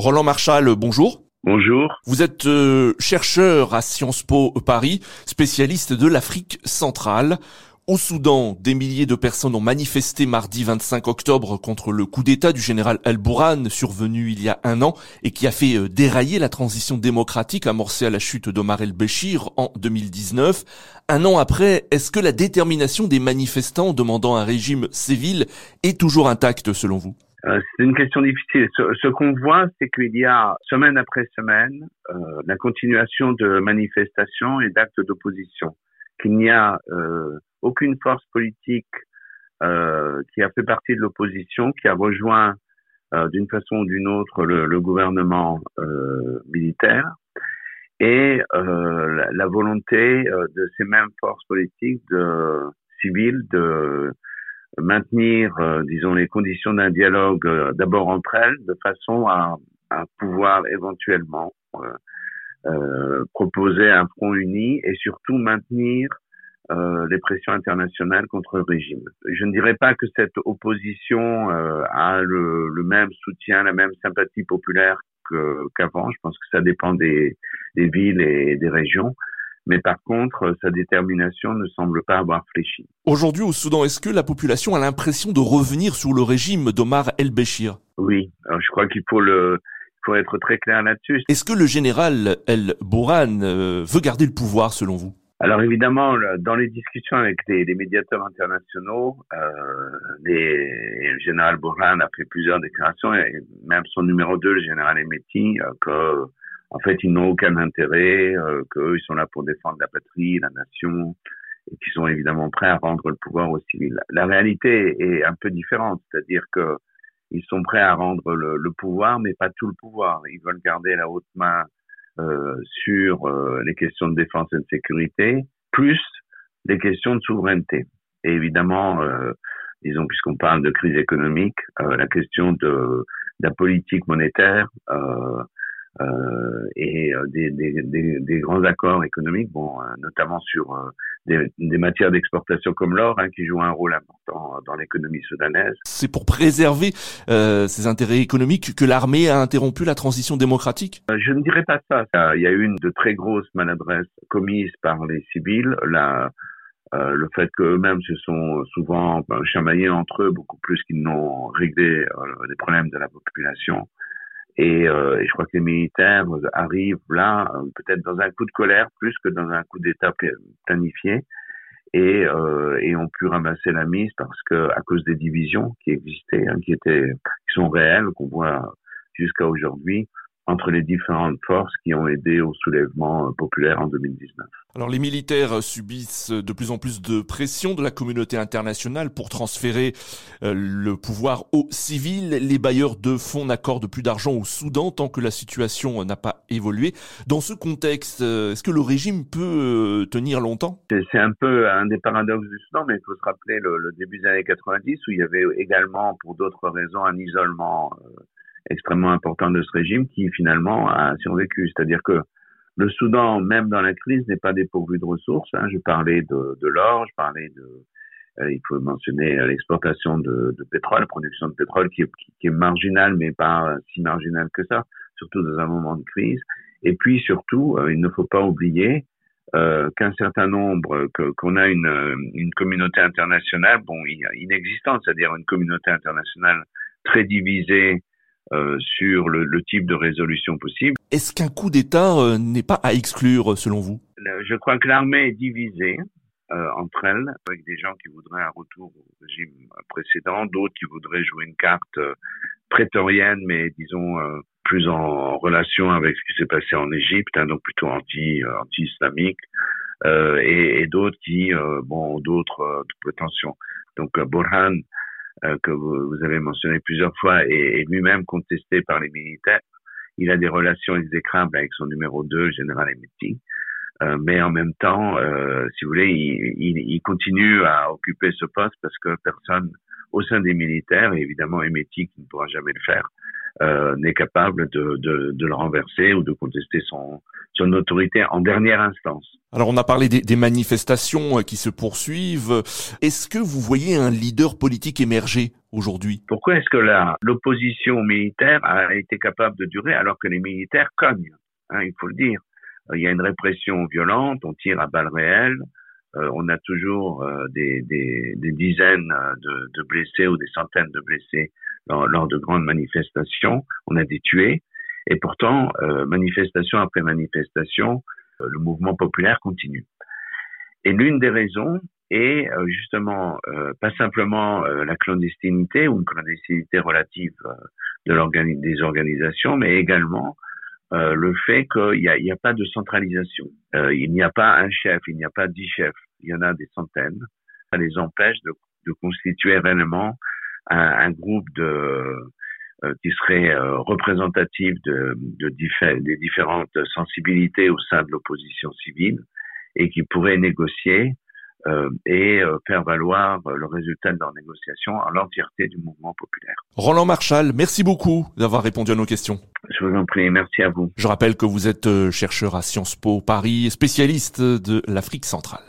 Roland Marchal, bonjour. Bonjour. Vous êtes euh, chercheur à Sciences Po Paris, spécialiste de l'Afrique centrale. Au Soudan, des milliers de personnes ont manifesté mardi 25 octobre contre le coup d'État du général Al-Bourhan survenu il y a un an et qui a fait euh, dérailler la transition démocratique amorcée à la chute d'Omar el-Béchir en 2019. Un an après, est-ce que la détermination des manifestants demandant un régime civil est toujours intacte selon vous? Euh, c'est une question difficile. Ce, qu'on voit, c'est qu'il y a semaine après semaine euh, la continuation de manifestations et d'actes d'opposition, qu'il n'y a euh, aucune force politique qui a fait partie de l'opposition, qui a rejoint d'une façon ou d'une autre le, gouvernement militaire, et la, la, volonté de ces mêmes forces politiques de civiles de maintenir, disons, les conditions d'un dialogue d'abord entre elles, de façon à, à pouvoir éventuellement euh, proposer un front uni et surtout maintenir euh, les pressions internationales contre le régime. Je ne dirais pas que cette opposition euh, a le, le, même soutien, la même sympathie populaire qu'avant. Je pense que ça dépend des, des, villes et des régions. Mais par contre, sa détermination ne semble pas avoir fléchi. Aujourd'hui au Soudan, est-ce que la population a l'impression de revenir sous le régime d'Omar el-Béchir? Oui, Alors, je crois qu'il faut le, faut être très clair là-dessus. Est-ce que le général El-Bourhan euh, veut garder le pouvoir selon vous? Alors évidemment, dans les discussions avec les, les médiateurs internationaux, euh, les, le général Bourhan a fait plusieurs déclarations, et même son numéro 2, le général Emeti, euh, que en fait ils n'ont aucun intérêt, euh, qu'eux ils sont là pour défendre la patrie, la nation, et qu'ils sont évidemment prêts à rendre le pouvoir aux civils. La réalité est un peu différente, c'est-à-dire que ils sont prêts à rendre le, le pouvoir, mais pas tout le pouvoir. Ils veulent garder la haute main euh, sur euh, les questions de défense et de sécurité, plus les questions de souveraineté. Et évidemment, euh, disons, puisqu'on parle de crise économique, la question de, de, la politique monétaire, euh, et euh, des, des, des, des, grands accords économiques, bon, euh, notamment sur des, des, matières d'exportation comme l'or, hein, qui jouent un rôle important dans l'économie soudanaise. C'est pour préserver euh, ses intérêts économiques que l'armée a interrompu la transition démocratique? Je ne dirais pas ça. Il y a eu une de très grosses maladresses commises par les civils. La, euh, le fait qu'eux-mêmes se sont souvent ben, chamaillés entre eux beaucoup plus qu'ils n'ont réglé les problèmes de la population. Et, euh, et, je crois que les militaires arrivent là, peut-être dans un coup de colère plus que dans un coup d'État planifié, et, euh, et ont pu ramasser la mise parce que à cause des divisions qui existaient, hein, qui étaient, qui sont réelles, qu'on voit jusqu'à aujourd'hui, entre les différentes forces qui ont aidé au soulèvement euh, populaire en 2019. Alors les militaires subissent de plus en plus de pression de la communauté internationale pour transférer euh, le pouvoir aux civils. Les bailleurs de fonds n'accordent plus d'argent au Soudan tant que la situation n'a pas évolué. Dans ce contexte, euh, est-ce que le régime peut tenir longtemps? C'est un peu un des paradoxes du Soudan, mais il faut se rappeler le, le début des années 90 où il y avait également, pour d'autres raisons, un isolement extrêmement important de ce régime qui finalement a survécu. C'est-à-dire que le Soudan, même dans la crise, n'est pas dépourvu de ressources. Hein. Je parlais de, de l'or, je parlais de, euh, il faut mentionner l'exportation de, pétrole, la production de pétrole qui est, marginale, mais pas si marginale que ça, surtout dans un moment de crise. Et puis surtout, euh, il ne faut pas oublier euh, qu'un certain nombre, qu'on a une, une communauté internationale, bon, inexistante, c'est-à-dire une communauté internationale très divisée euh, sur le, le, type de résolution possible. Est-ce qu'un coup d'État euh, n'est pas à exclure selon vous? Je crois que l'armée est divisée euh, entre elles, avec des gens qui voudraient un retour au régime précédent, d'autres qui voudraient jouer une carte euh, prétorienne, mais disons plus en relation avec ce qui s'est passé en Égypte, hein, donc plutôt anti anti-islamique, et, et d'autres qui bon ont d'autres prétentions. Donc Borhan euh, que vous, avez mentionné plusieurs fois et, lui-même contesté par les militaires. Il a des relations exécrables avec son numéro 2, le général Emeti. Euh, mais en même temps, euh, si vous voulez, il, il, il, continue à occuper ce poste parce que personne au sein des militaires, et évidemment Emeti qui ne pourra jamais le faire, n'est capable de, de, de, le renverser ou de contester son, son autorité en dernière instance. Alors on a parlé des, des manifestations qui se poursuivent. Est-ce que vous voyez un leader politique émerger aujourd'hui? Pourquoi est-ce que l'opposition militaire a été capable de durer alors que les militaires cognent hein, Il faut le dire? Il y a une répression violente, on tire à balles réelles, euh, on a toujours euh, des, des, des, dizaines de, de, blessés ou des centaines de blessés lors, de grandes manifestations. On a des tués. Et pourtant, euh, manifestation après manifestation, le mouvement populaire continue. Et l'une des raisons est justement pas simplement la clandestinité ou une clandestinité relative de des organisations, mais également euh, le fait qu'il n'y a, pas de centralisation. Euh, il n'y a pas un chef, il n'y a pas dix chefs, il y en a des centaines. Ça les empêche de, de constituer réellement un, un groupe de, euh, qui serait euh, représentatif de, de des différentes sensibilités au sein de l'opposition civile et qui pourrait négocier euh, et euh, faire valoir le résultat de leur négociation en l'entièreté du mouvement populaire. Roland Marchal, merci beaucoup d'avoir répondu à nos questions. Je vous en prie, merci à vous. Je rappelle que vous êtes euh, chercheur à Sciences Po Paris, spécialiste de l'Afrique centrale.